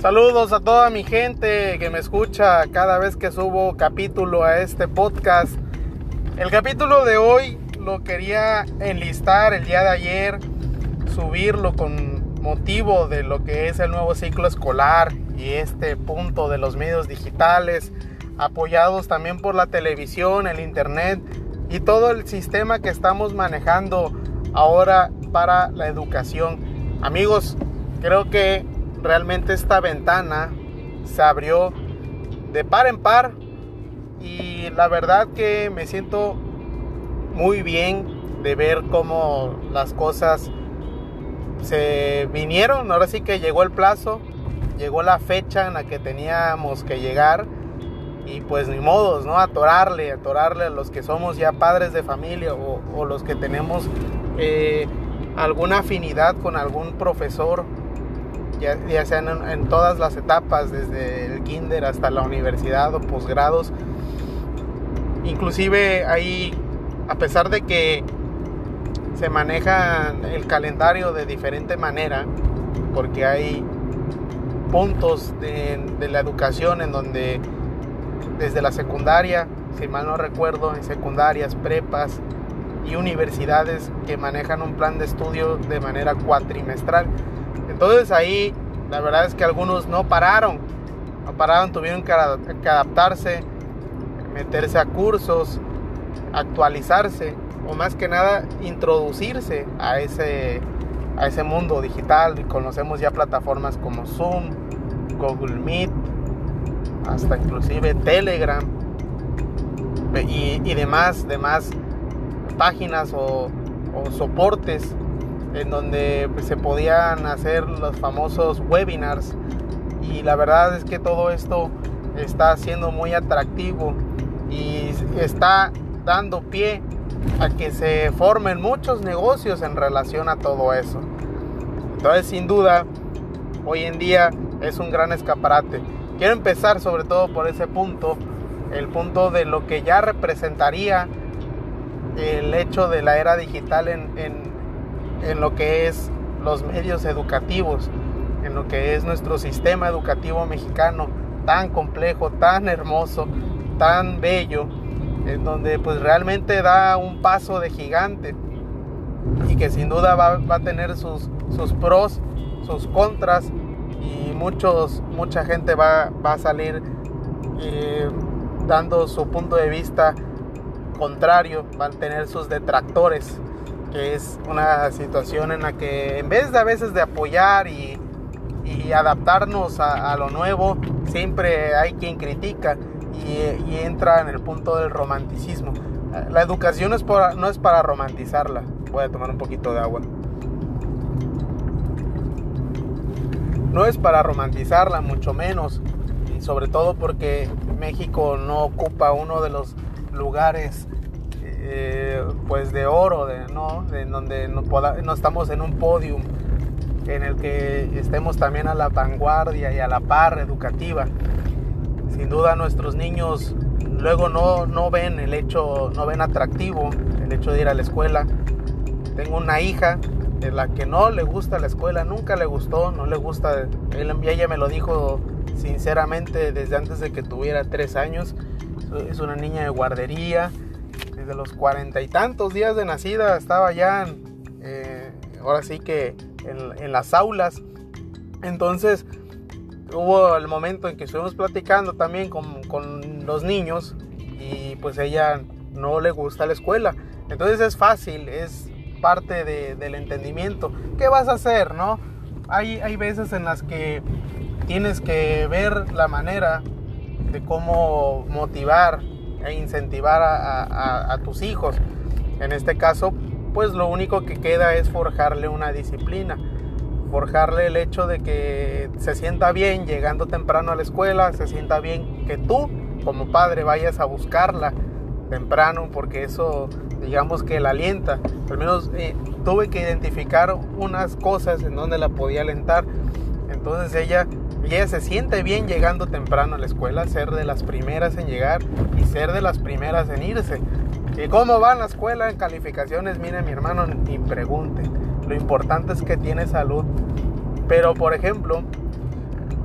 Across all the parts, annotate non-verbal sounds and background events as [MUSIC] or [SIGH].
Saludos a toda mi gente que me escucha cada vez que subo capítulo a este podcast. El capítulo de hoy lo quería enlistar el día de ayer, subirlo con motivo de lo que es el nuevo ciclo escolar y este punto de los medios digitales, apoyados también por la televisión, el internet y todo el sistema que estamos manejando ahora para la educación. Amigos, creo que realmente esta ventana se abrió de par en par y la verdad que me siento muy bien de ver cómo las cosas se vinieron. Ahora sí que llegó el plazo, llegó la fecha en la que teníamos que llegar y pues ni modos, ¿no? Atorarle, atorarle a los que somos ya padres de familia o, los que tenemos eh, alguna afinidad con algún profesor ya, sean en, todas las etapas, desde el kinder hasta la universidad o posgrados. Inclusive ahí, a pesar de que se maneja el calendario de diferente manera, porque hay puntos de, de la educación en donde desde la secundaria, si mal no recuerdo, en secundarias, prepas y universidades que manejan un plan de estudio de manera cuatrimestral. Entonces ahí la verdad es que algunos no pararon, no pararon, tuvieron que, adaptarse, meterse a cursos, actualizarse o más que nada introducirse a ese, a ese mundo digital. Y conocemos ya plataformas como Zoom, Google Meet, hasta inclusive Telegram y, demás, demás páginas o, o soportes en donde pues, se podían hacer los famosos webinars y la verdad es que todo esto está siendo muy atractivo y está dando pie a que se formen muchos negocios en relación a todo eso. Entonces sin duda hoy en día es un gran escaparate. Quiero empezar sobre todo por ese punto, el punto de lo que ya representaría el hecho de la era digital en, en en lo que es los medios educativos, en lo que es nuestro sistema educativo mexicano tan complejo, tan hermoso, tan bello, en donde pues realmente da un paso de gigante y que sin duda va, a tener sus, sus, pros, sus contras y muchos, mucha gente va, va a salir eh, dando su punto de vista contrario, van a tener sus detractores que es una situación en la que en vez de a veces de apoyar y, adaptarnos a, lo nuevo, siempre hay quien critica y, entra en el punto del romanticismo. La educación es no es para romantizarla. Voy a tomar un poquito de agua. No es para romantizarla, mucho menos. Y sobre todo porque México no ocupa uno de los lugares eh, pues de oro, de, ¿no? De donde no, estamos en un podium en el que estemos también a la vanguardia y a la par educativa. Sin duda nuestros niños luego no, no ven el hecho, no ven atractivo el hecho de ir a la escuela. Tengo una hija de la que no le gusta la escuela, nunca le gustó, no le gusta, ella me lo dijo sinceramente desde antes de que tuviera tres años. Es una niña de guardería, desde los cuarenta y tantos días de nacida estaba ya, eh, ahora sí que en, las aulas. Entonces hubo el momento en que estuvimos platicando también con, con los niños y pues ella no le gusta la escuela. Entonces es fácil, es parte del entendimiento. ¿Qué vas a hacer, no? Hay, hay veces en las que tienes que ver la manera de cómo motivar e incentivar a, tus hijos. En este caso, pues lo único que queda es forjarle una disciplina, forjarle el hecho de que se sienta bien llegando temprano a la escuela, se sienta bien que tú como padre vayas a buscarla temprano, porque eso digamos que la alienta. Al menos eh, tuve que identificar unas cosas en donde la podía alentar. Entonces ella ella se siente bien llegando temprano a la escuela, ser de las primeras en llegar ser de las primeras en irse. ¿Y cómo va en la escuela en calificaciones? Mire mi hermano, ni pregunte. Lo importante es que tiene salud. Pero por ejemplo,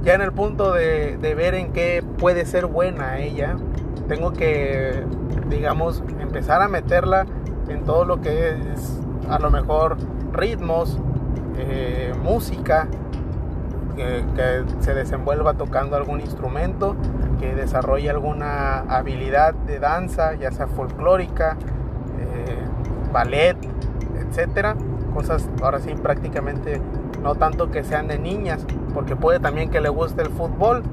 ya en el punto de, de ver en qué puede ser buena ella, tengo que, digamos, empezar a meterla en todo lo que es a lo mejor ritmos, eh, música, que, se desenvuelva tocando algún instrumento, que desarrolle alguna habilidad de danza, ya sea folclórica, eh, ballet, etcétera. Cosas ahora sí prácticamente no tanto que sean de niñas, porque puede también que le guste el fútbol,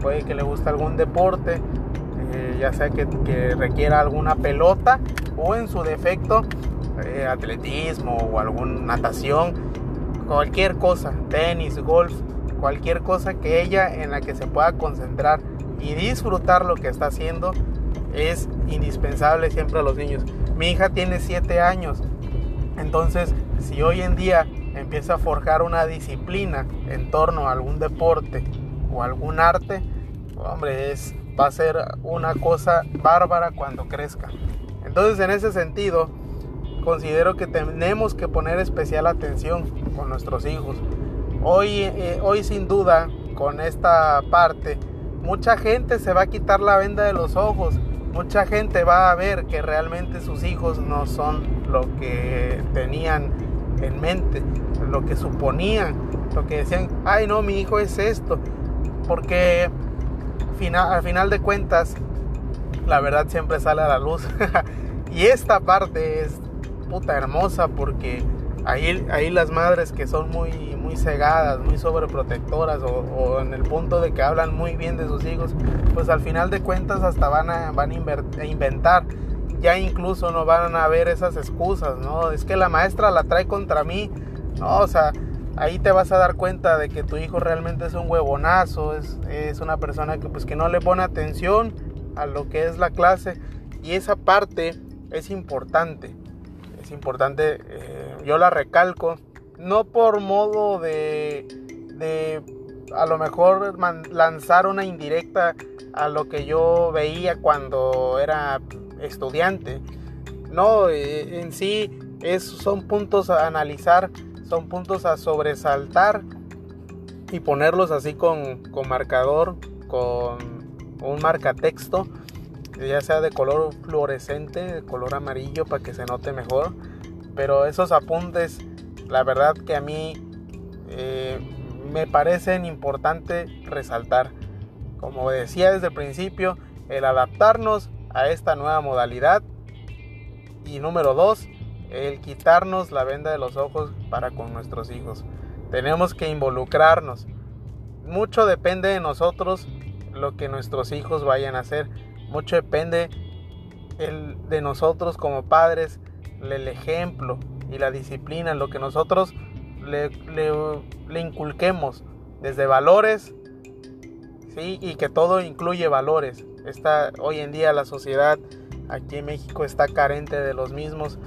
puede que le guste algún deporte, eh, ya sea que, que, requiera alguna pelota o en su defecto atletismo o alguna natación, cualquier cosa, tenis, golf, cualquier cosa que ella en la que se pueda concentrar y disfrutar lo que está haciendo es indispensable siempre a los niños. Mi hija tiene 7 años, entonces si hoy en día empieza a forjar una disciplina en torno a algún deporte o algún arte, hombre, es, va a ser una cosa bárbara cuando crezca. Entonces en ese sentido, considero que tenemos que poner especial atención con nuestros hijos. Hoy, eh, hoy sin duda, con esta parte, mucha gente se va a quitar la venda de los ojos. Mucha gente va a ver que realmente sus hijos no son lo que tenían en mente, lo que suponían, lo que decían, ay no, mi hijo es esto. Porque al final de cuentas, la verdad siempre sale a la luz. [LAUGHS] y esta parte es puta hermosa porque ahí, ahí las madres que son muy, muy cegadas, muy sobreprotectoras o, en el punto de que hablan muy bien de sus hijos, pues al final de cuentas hasta van a, van a inventar. Ya incluso no van a ver esas excusas, ¿no? Es que la maestra la trae contra mí. No, o sea, ahí te vas a dar cuenta de que tu hijo realmente es un huevonazo, es, es una persona que pues que no le pone atención a lo que es la clase y esa parte es importante es importante, eh, yo la recalco, no por modo de, de a lo mejor lanzar una indirecta a lo que yo veía cuando era estudiante. No, eh, en sí es, son puntos a analizar, son puntos a sobresaltar y ponerlos así con, con marcador, con un marcatexto ya sea de color fluorescente, de color amarillo para que se note mejor. Pero esos apuntes, la verdad que a mí eh, me parecen importante resaltar. Como decía desde el principio, el adaptarnos a esta nueva modalidad. Y número dos, el quitarnos la venda de los ojos para con nuestros hijos. Tenemos que involucrarnos. Mucho depende de nosotros lo que nuestros hijos vayan a hacer mucho depende el, de nosotros como padres, el ejemplo y la disciplina, lo que nosotros le, inculquemos desde valores, ¿sí? y que todo incluye valores. Está, hoy en día la sociedad aquí en México está carente de los mismos.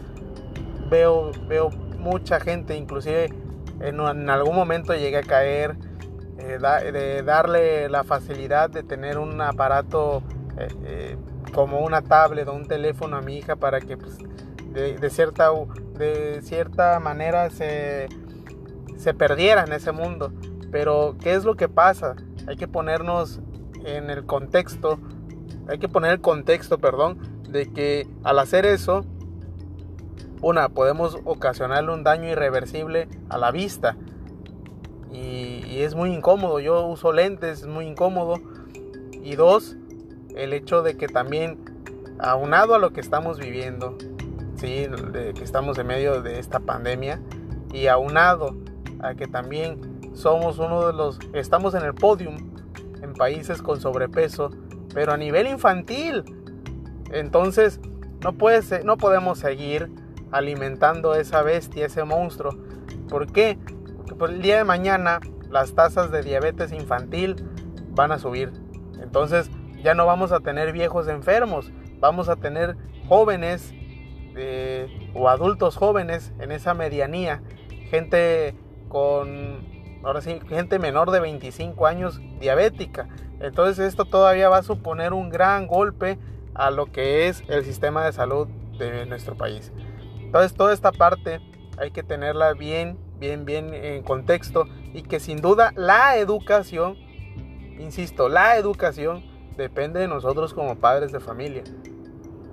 Veo, veo mucha gente, inclusive en, en algún momento llegué a caer eh, de darle la facilidad de tener un aparato eh, eh, como una tablet o un teléfono a mi hija para que pues, de, cierta, de cierta manera se, se perdiera en ese mundo. Pero ¿qué es lo que pasa? Hay que ponernos en el contexto, hay que poner el contexto, perdón, de que al hacer eso, una, podemos ocasionarle un daño irreversible a la vista. Y, y, es muy incómodo. Yo uso lentes, es muy incómodo. Y dos, el hecho de que también, aunado a lo que estamos viviendo, ¿sí? de que estamos en medio de esta pandemia, y aunado a que también somos uno de los, estamos en el podium en países con sobrepeso, pero a nivel infantil. Entonces, no, puede no podemos seguir alimentando esa bestia, ese monstruo. ¿Por qué? Porque por el día de mañana las tasas de diabetes infantil van a subir. Entonces, ya no vamos a tener viejos enfermos, vamos a tener jóvenes o adultos jóvenes en esa medianía, gente con, ahora sí, gente menor de 25 años diabética. Entonces esto todavía va a suponer un gran golpe a lo que es el sistema de salud de nuestro país. Entonces toda esta parte hay que tenerla bien, bien, bien en contexto y que sin duda la educación insisto, la educación depende de nosotros como padres de familia.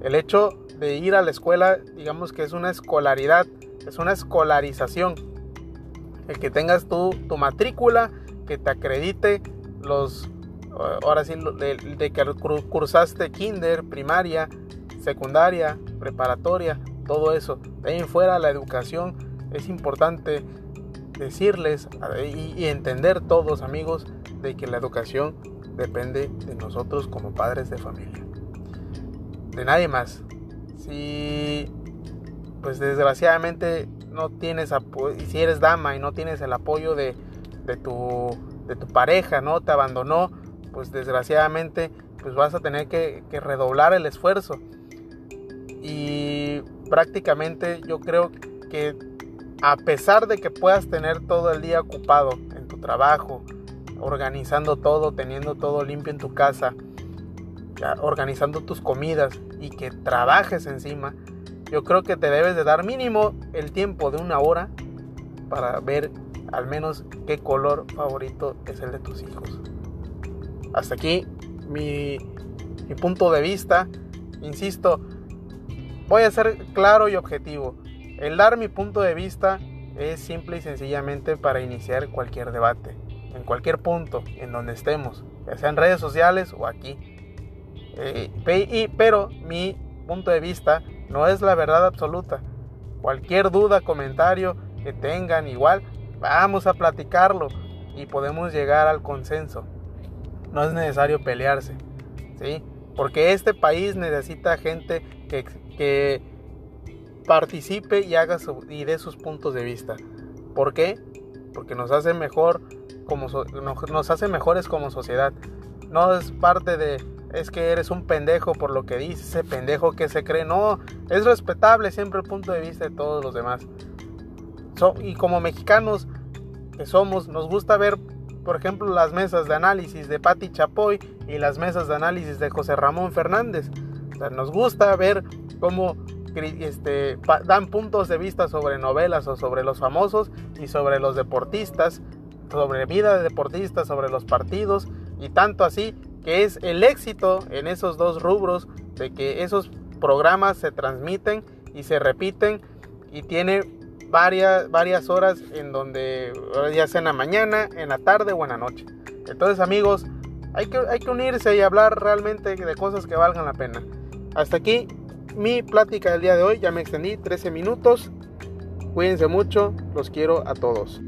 El hecho ir a la escuela, digamos que es una escolaridad, es una escolarización. El que tengas tu, tu matrícula, que te acredite los, ahora sí, de, que cursaste kinder, primaria, secundaria, preparatoria, todo eso. De ahí fuera la educación es importante decirles y, entender todos amigos de que la educación depende de nosotros como padres de familia. De nadie más. Si pues desgraciadamente no tienes apoyo, si eres dama y no tienes el apoyo de, de, tu, de tu pareja, ¿no? Te abandonó, pues desgraciadamente pues vas a tener que, que redoblar el esfuerzo. Y prácticamente yo creo que a pesar de que puedas tener todo el día ocupado en tu trabajo, organizando todo, teniendo todo limpio en tu casa, organizando tus comidas y que trabajes encima, yo creo que te debes de dar mínimo el tiempo de una hora para ver al menos qué color favorito es el de tus hijos. Hasta aquí mi, mi punto de vista. Insisto, voy a ser claro y objetivo. El dar mi punto de vista es simple y sencillamente para iniciar cualquier debate, en cualquier punto, en donde estemos, ya sea en redes sociales o aquí. Pero mi punto de vista no es la verdad absoluta. Cualquier duda, comentario que tengan igual, vamos a platicarlo y podemos llegar al consenso. No es necesario pelearse, ¿sí? Porque este país necesita gente que, que participe y haga y dé sus puntos de vista. ¿Por qué? Porque nos hace mejor como nos hace mejores como sociedad. No es parte de es que eres un pendejo por lo que dices, ese pendejo que se cree. No, es respetable siempre el punto de vista de todos los demás. y como mexicanos que somos, nos gusta ver, por ejemplo, las mesas de análisis de Patti Chapoy y las mesas de análisis de José Ramón Fernández. nos gusta ver cómo este, dan puntos de vista sobre novelas o sobre los famosos y sobre los deportistas, sobre vida de deportistas, sobre los partidos y tanto así que es el éxito en esos dos rubros de que esos programas se transmiten y se repiten y tiene varias, varias horas en donde ya sea en la mañana, en la tarde o en la noche. Entonces amigos, hay que, hay que unirse y hablar realmente de cosas que valgan la pena. Hasta aquí mi plática del día de hoy. Ya me extendí 13 minutos. Cuídense mucho, los quiero a todos.